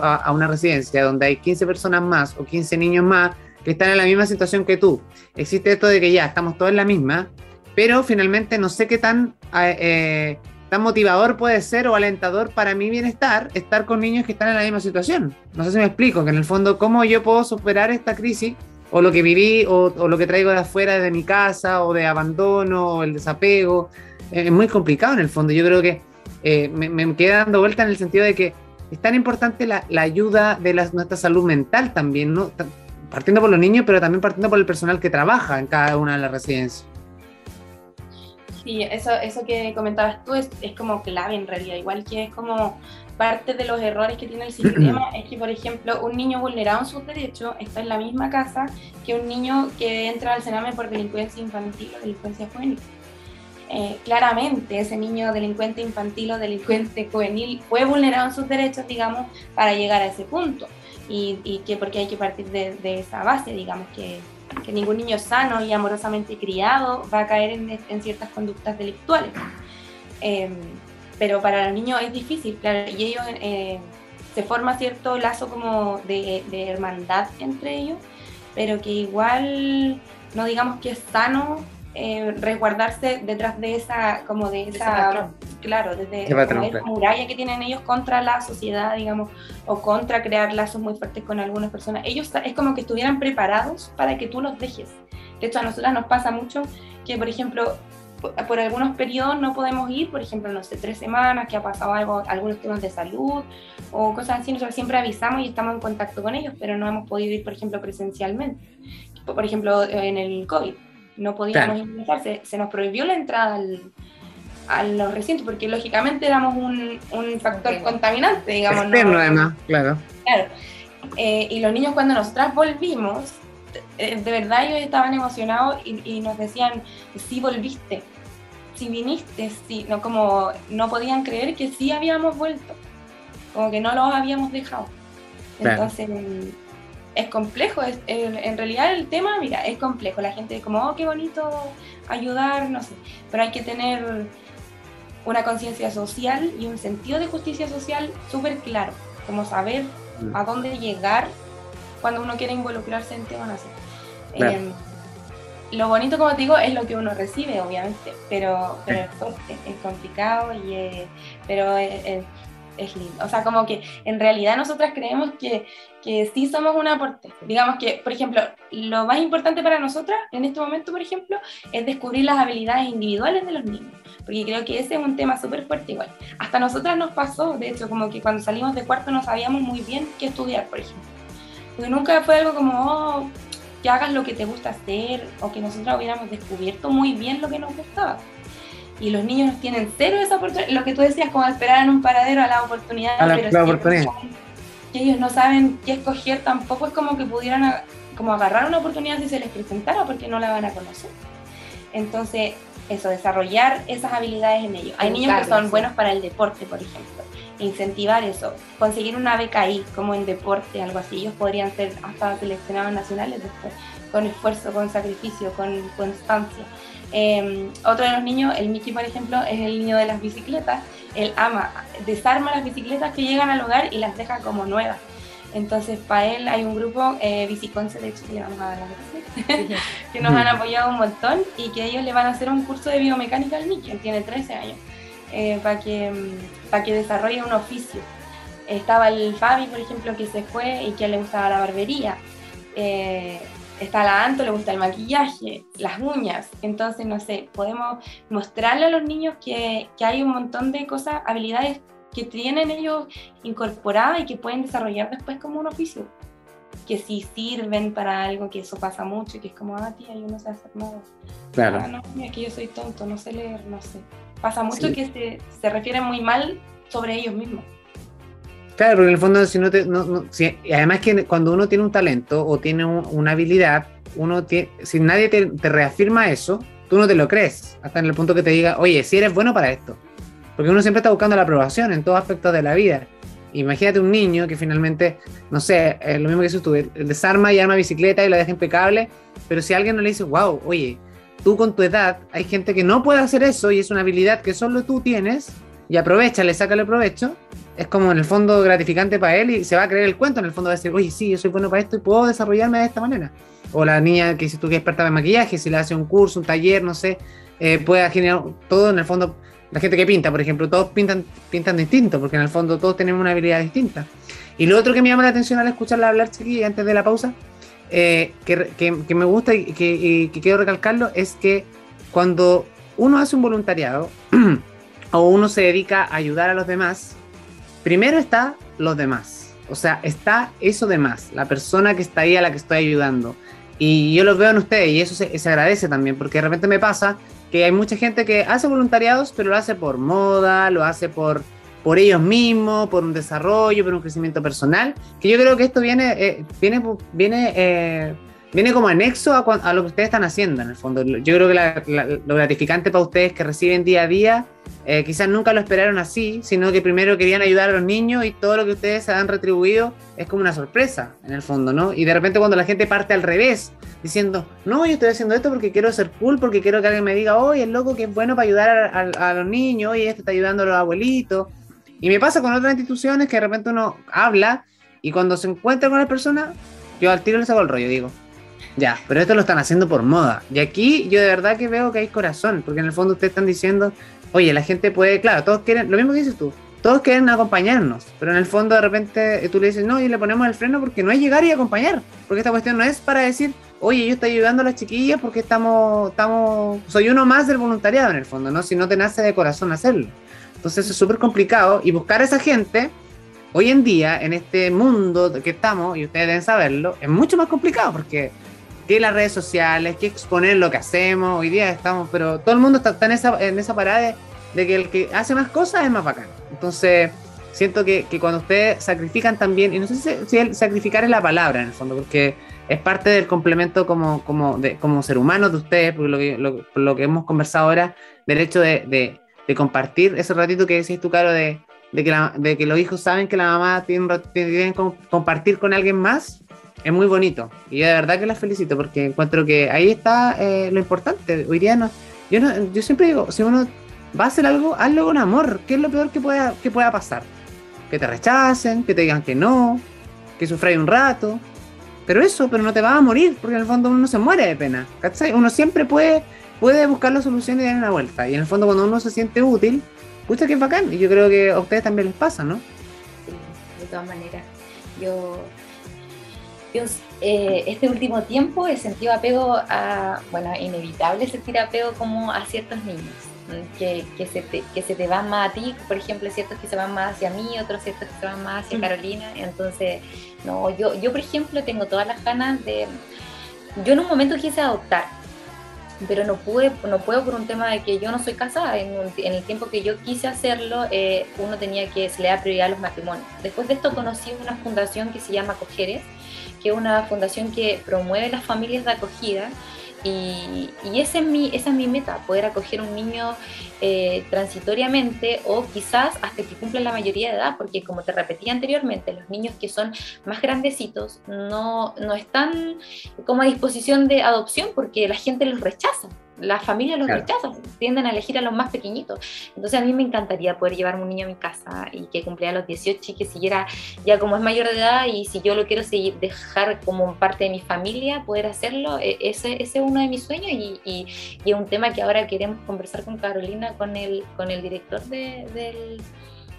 a, a una residencia donde hay 15 personas más o 15 niños más que están en la misma situación que tú. Existe esto de que ya estamos todos en la misma, pero finalmente no sé qué tan, eh, eh, tan motivador puede ser o alentador para mi bienestar estar con niños que están en la misma situación. No sé si me explico, que en el fondo cómo yo puedo superar esta crisis o lo que viví o, lo que traigo de afuera de mi casa o de abandono o el desapego. es muy complicado en el fondo. Yo creo que eh, me, me, queda dando vuelta en el sentido de que es tan importante la, la ayuda de nuestra salud mental también, ¿no? Partiendo por los niños, pero también partiendo por el personal que trabaja en cada una de las residencias. Sí, eso, eso que comentabas tú es, es como clave en realidad, igual que es como parte de los errores que tiene el sistema <clears throat> es que, por ejemplo, un niño vulnerado en sus derechos está en la misma casa que un niño que entra al Sename por delincuencia infantil o delincuencia juvenil. Eh, claramente ese niño delincuente infantil o delincuente juvenil fue vulnerado en sus derechos, digamos, para llegar a ese punto y, que porque hay que partir de, esa base, digamos, que, que, ningún niño sano y amorosamente criado va a caer en, ciertas conductas delictuales. Em, pero para los niños es difícil, claro, y ellos eh, se forma cierto lazo como de, de, hermandad entre ellos, pero que igual no digamos que es sano eh, resguardarse detrás de esa, como de esa, claro, desde esa muralla que tienen ellos contra la sociedad, digamos, o contra crear lazos muy fuertes con algunas personas. Ellos es como que estuvieran preparados para que tú los dejes. De hecho, a nosotras nos pasa mucho que, por ejemplo, por, algunos periodos no podemos ir, por ejemplo, no sé, tres semanas, que ha pasado algo, algunos temas de salud o cosas así, nosotros siempre avisamos y estamos en contacto con ellos, pero no hemos podido ir, por ejemplo, presencialmente. Por ejemplo, en el COVID no podíamos ingresar, se, nos prohibió la entrada al, a los recintos porque lógicamente éramos un, un factor contaminante, digamos. Externo además, claro. Claro. Eh, y los niños cuando nosotras volvimos, eh, de verdad ellos estaban emocionados y, nos decían, sí volviste, sí viniste, sí, no, como no podían creer que sí habíamos vuelto, como que no los habíamos dejado. Entonces, es complejo, es, en realidad el tema, mira, es complejo. La gente es como, oh, qué bonito ayudar, no sé, pero hay que tener una conciencia social y un sentido de justicia social súper claro, como saber mm. a dónde llegar cuando uno quiere involucrarse en temas así. Em, lo bonito, como te digo, es lo que uno recibe, obviamente, pero, pero es fuerte, es complicado, y, pero es, es lindo. O sea, como que en realidad nosotras creemos que, que sí somos un aporte. Digamos que, por ejemplo, lo más importante para nosotras en este momento, por ejemplo, es descubrir las habilidades individuales de los niños. Porque creo que ese es un tema súper fuerte igual. Hasta nosotras nos pasó, de hecho, como que cuando salimos de cuarto no sabíamos muy bien qué estudiar, por ejemplo. Porque nunca fue algo como, oh, que hagas lo que te gusta hacer, o que nosotras hubiéramos descubierto muy bien lo que nos gustaba y los niños tienen cero esa oportunidad, lo que tú decías, como esperar en un paradero a la oportunidad, a la, oportunidad. que ellos no saben qué escoger, tampoco es como que pudieran como agarrar una oportunidad si se les presentara porque no la van a conocer. Entonces, eso, desarrollar esas habilidades en ellos. Hay niños que son buenos para el deporte, por ejemplo. Incentivar eso, conseguir una beca ahí, como en deporte, algo así. Ellos podrían ser hasta seleccionados nacionales después, con esfuerzo, con sacrificio, con constancia. Em, otro de los niños, el Mickey por ejemplo, es el niño de las bicicletas él ama, desarma las bicicletas que llegan al hogar y las deja como nuevas. Entonces, para él hay un grupo, eh, Biciconce, de hecho, que le vamos a dar las gracias, <laughs> que nos han apoyado un montón y que ellos le van a hacer un curso de biomecánica al niño, él tiene 13 años, eh, para que, para que desarrolle un oficio. Estaba el Fabi, por ejemplo, que se fue y que le gustaba la barbería. Eh, está la Anto, le gusta el maquillaje, las uñas. Entonces, no sé, podemos mostrarle a los niños que, que hay un montón de cosas, habilidades que tienen ellos incorporadas y que pueden desarrollar después como un oficio. Que si sirven para algo, que eso pasa mucho, y que es como, ah, tía, yo no sé hacer nada. Claro. Ah, no, es que yo soy tonto, no sé leer, no sé. Pasa mucho que se, se refieren muy mal sobre ellos mismos. Claro, en el fondo, si no te. No, si, además, que cuando uno tiene un talento o tiene una habilidad, uno tiene, si nadie te, te, reafirma eso, tú no te lo crees. Hasta en el punto que te diga, oye, si eres bueno para esto. Porque uno siempre está buscando la aprobación en todos aspectos de la vida. Imagínate un niño que finalmente, no sé, es lo mismo que dices tú, desarma y arma bicicleta y la deja impecable, pero si alguien no le dice, wow, oye, tú con tu edad, hay gente que no puede hacer eso y es una habilidad que solo tú tienes, y aprovecha, le saca el provecho, es como en el fondo gratificante para él y se va a creer el cuento, en el fondo va a decir, oye, sí, yo soy bueno para esto y puedo desarrollarme de esta manera. O la niña que si tú que experta en maquillaje, si le hace un curso, un taller, no sé, eh, puede generar todo en el fondo. La gente que pinta, por ejemplo, todos pintan, pintan distinto, porque en el fondo todos tenemos una habilidad distinta. Y lo otro que me llama la atención al escucharla hablar, chiqui, antes de la pausa, eh, que, que, me gusta y que, y que quiero recalcarlo, es que cuando uno hace un voluntariado, <clears throat> o uno se dedica a ayudar a los demás, primero está los demás. O sea, está eso de más, la persona que está ahí a la que estoy ayudando. Y yo lo veo en ustedes y eso se, se, agradece también, porque de repente me pasa que hay mucha gente que hace voluntariados, pero lo hace por moda, lo hace por, por ellos mismos, por un desarrollo, por un crecimiento personal, que yo creo que esto viene, eh, viene, viene eh, viene como anexo a, lo que ustedes están haciendo en el fondo. Yo creo que lo gratificante para ustedes que reciben día a día, eh, quizás nunca lo esperaron así, sino que primero querían ayudar a los niños y todo lo que ustedes han retribuido es como una sorpresa en el fondo, ¿no? Y de repente cuando la gente parte al revés, diciendo, no, yo estoy haciendo esto porque quiero ser cool, porque quiero que alguien me diga, oye, es loco que es bueno para ayudar a, a los niños, oye, este está ayudando a los abuelitos. Y me pasa con otras instituciones que de repente uno habla y cuando se encuentra con la persona, yo al tiro le saco el rollo, digo, ya, pero esto lo están haciendo por moda. Y aquí yo de verdad que veo que hay corazón, porque en el fondo ustedes están diciendo, oye, la gente puede, claro, todos quieren, lo mismo que dices tú, todos quieren acompañarnos, pero en el fondo de repente tú le dices, no, y le ponemos el freno porque no es llegar y acompañar, porque esta cuestión no es para decir, oye, yo estoy ayudando a las chiquillas porque estamos, estamos, soy uno más del voluntariado en el fondo, ¿no? Si no te nace de corazón hacerlo. Entonces es súper complicado y buscar a esa gente, hoy en día, en este mundo que estamos, y ustedes deben saberlo, es mucho más complicado porque que las redes sociales, que exponer lo que hacemos. Hoy día estamos, pero todo el mundo está, en, esa, parada de, que el que hace más cosas es más bacán. Entonces, siento que, cuando ustedes sacrifican también, y no sé si, el sacrificar es la palabra en el fondo, porque es parte del complemento como, como, de, como ser humano de ustedes, por lo que, lo, que hemos conversado ahora, del hecho de, compartir ese ratito que decís tú, Caro, de, de, que de que los hijos saben que la mamá tiene, tiene que compartir con alguien más es muy bonito. Y de verdad que las felicito porque encuentro que ahí está eh, lo importante. Hoy día no yo, no, yo siempre digo, si uno va a hacer algo, hazlo con amor. ¿Qué es lo peor que pueda, que pueda pasar? Que te rechacen, que te digan que no, que sufráis un rato. Pero eso, pero no te vas a morir, porque en el fondo uno no se muere de pena. ¿cachai? Uno siempre puede, puede buscar la solución y dar una vuelta. Y en el fondo cuando uno se siente útil, pucha que es bacán. Y yo creo que a ustedes también les pasa, ¿no? Sí, de todas maneras. Yo yo eh, este último tiempo he sentido apego a, bueno, inevitable sentir apego como a ciertos niños, que, que, se te, que se te van más a ti, por ejemplo, ciertos que se van más hacia mí, otros ciertos que se van más hacia mm. Carolina, entonces, no, yo, yo por ejemplo tengo todas las ganas de, yo en un momento quise adoptar, pero no pude, no puedo por un tema de que yo no soy casada. En, el tiempo que yo quise hacerlo, eh, uno tenía que se le da prioridad a los matrimonios. Después de esto conocí una fundación que se llama Cogeres, que es una fundación que promueve las familias de acogida. Y, y es mi, esa es mi meta, poder acoger un niño eh, transitoriamente o quizás hasta que cumpla la mayoría de edad, porque como te repetí anteriormente, los niños que son más grandecitos no, no están como a disposición de adopción porque la gente los rechaza. Las familias los rechazan, tienden a elegir a los más pequeñitos. Entonces a mí me encantaría poder llevarme un niño a mi casa y que cumpliera los 18 y que siguiera ya como es mayor de edad y si yo lo quiero seguir, dejar como parte de mi familia, poder hacerlo, e, ese, ese es uno de mis sueños y, y, es un tema que ahora queremos conversar con Carolina, con el, con el director del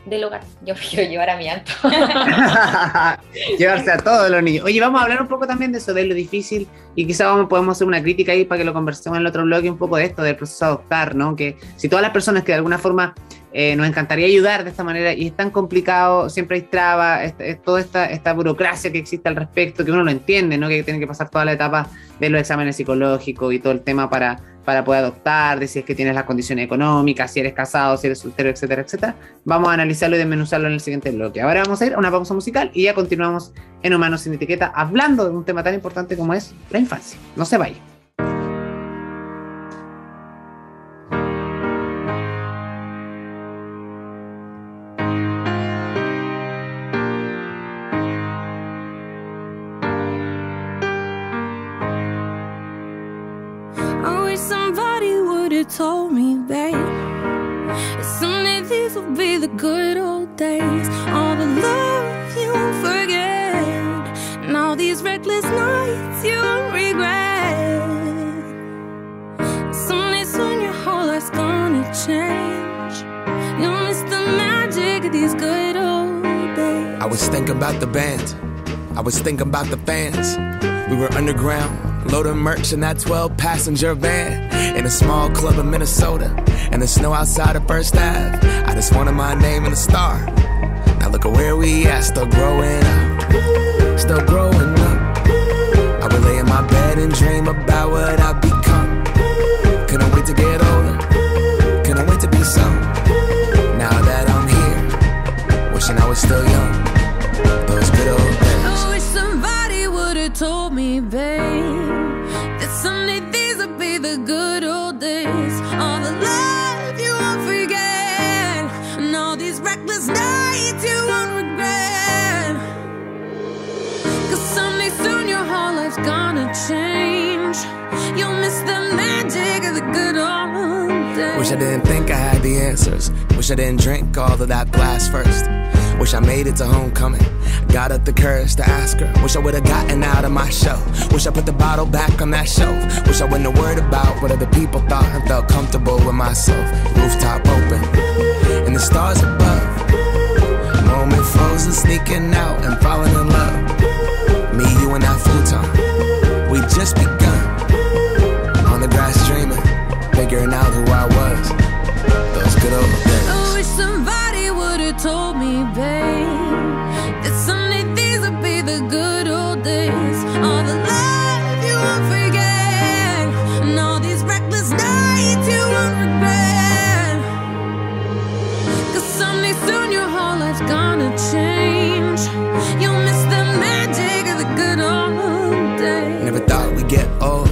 del hogar. Yo quiero llevar a mi alto. <laughs> <laughs> Llevarse a todos los niños. Oye, vamos a hablar un poco también de eso, de lo difícil, y quizás vamos, podemos hacer una crítica ahí para que lo conversemos en el otro bloque un poco de esto, del proceso de adoptar, ¿no? Que si todas las personas que de alguna forma eh, nos encantaría ayudar de esta manera y es tan complicado, siempre hay trabas, es, toda esta, esta burocracia que existe al respecto, que uno lo entiende, ¿no? Que tiene que pasar toda la etapa de los exámenes psicológicos y todo el tema para, para poder adoptar, de si es que tienes las condiciones económicas, si eres casado, si eres soltero, etcétera, etcétera. Vamos a analizarlo y desmenuzarlo en el siguiente bloque. Ahora vamos a ir a una pausa musical y ya continuamos en Humanos sin Etiqueta hablando de un tema tan importante como es la infancia. No se vaya. Thinking about the fans. We were underground, loading merch in that 12 passenger van in a small club in Minnesota. And the snow outside of First Ave. I just wanted my name in a star. Now look at where we at, still growing up. Still growing up. I would lay in my bed and dream about good days. Wish I didn't think I had the answers. Wish I didn't drink all of that glass first. Wish I made it to homecoming. Got up the courage to ask her. Wish I would've gotten out of my show. Wish I put the bottle back on that shelf. Wish I wouldn't have worried about what other people thought and felt comfortable with myself. Rooftop open, and the stars above. Moment frozen, sneaking out and falling in love. Me, you, and that futon. We just begun. Figuring out who I was. Those good old days. I wish somebody would've told me, babe, that someday these would be the good old days. All the love you won't forget, and all these reckless nights you won't regret. Cause someday soon your whole life's gonna change. You'll miss the magic of the good old days. Never thought we'd get old.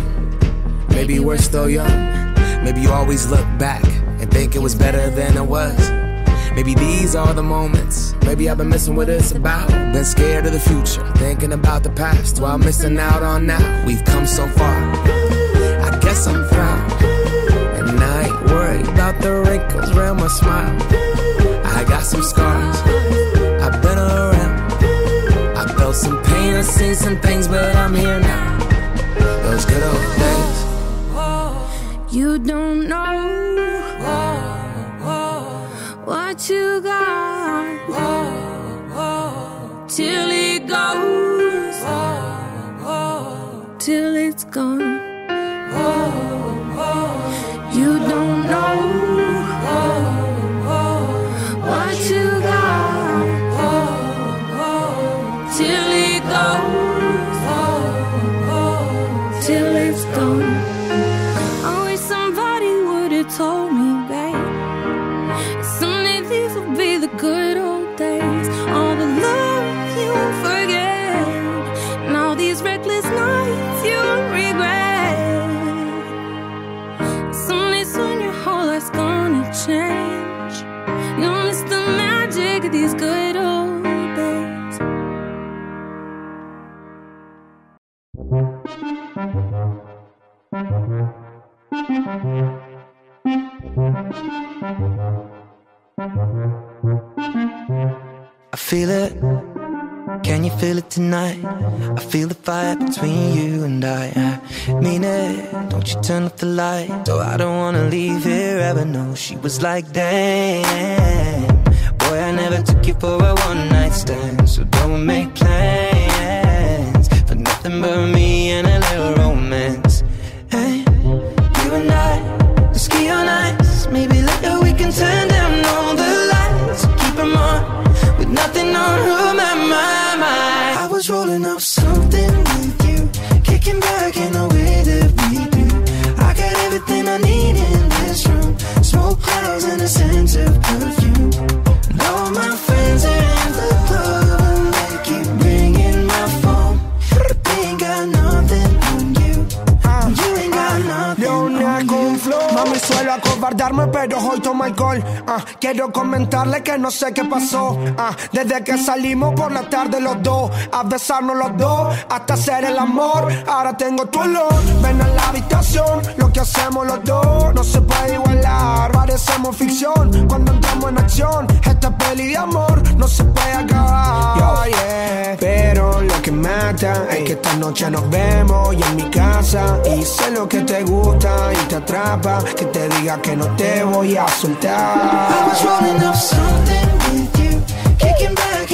Maybe we're still young. Maybe you always look back and think it was better than it was. Maybe these are the moments. Maybe I've been missing what it's about. Been scared of the future, thinking about the past while missing out on now. We've come so far. I guess I'm proud. And I ain't worried about the wrinkles around my smile. I got some scars. I've been around. I felt some pain, I've seen some things, but I'm here now. Those good old days. You don't know what you got till it goes, till it's gone. Between you and I. I mean it. Don't you turn off the light? So I don't wanna leave here ever. No, she was like, damn. Boy, I never took you for a one night stand. So don't make plans for nothing but me and a little romance. Hey, you and I, let's ski on ice. Maybe later we can turn down all the lights. Keep them on with nothing on who my mind. I was rolling up scent of perfume. And all my suelo acobardarme, pero hoy tomo alcohol. Ah, quiero comentarle que no sé qué pasó. Ah, desde que salimos por la tarde los dos, a besarnos los dos, hasta hacer el amor. Ahora tengo tu olor. Ven a la habitación, lo que hacemos los dos no se puede igualar. Parecemos ficción cuando entramos en acción. Esta peli de amor no se puede acabar. yeah. Pero lo que mata es que esta noche nos vemos y en mi casa. Y sé lo que te gusta y te atrapa. Que te diga que no te voy a I soltar. was rolling up something with you, kicking back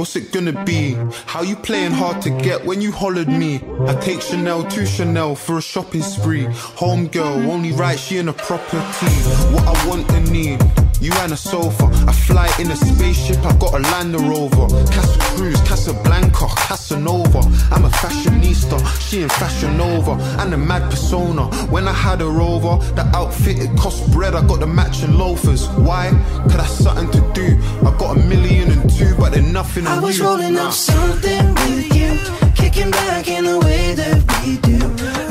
what's it gonna be? How you playing hard to get when you hollered me? I take Chanel to Chanel for a shopping spree. Home girl, only right, she in a property. What I want and need. You and a sofa, I fly in a spaceship, I got a Land Rover. Casa Cruz, Casablanca, Casanova. I'm a fashionista, she in Fashion Nova, and a mad persona. When I had her over, the outfit it cost bread, I got the matching loafers. Why? Cause that's something to do. I got a million and two, but they're nothing I was you. rolling Nah. up something with you, kicking back in the way that we do.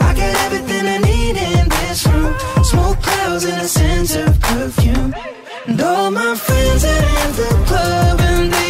I got everything I need in this room, smoke clouds and a sense of perfume. And all my friends are in the club and they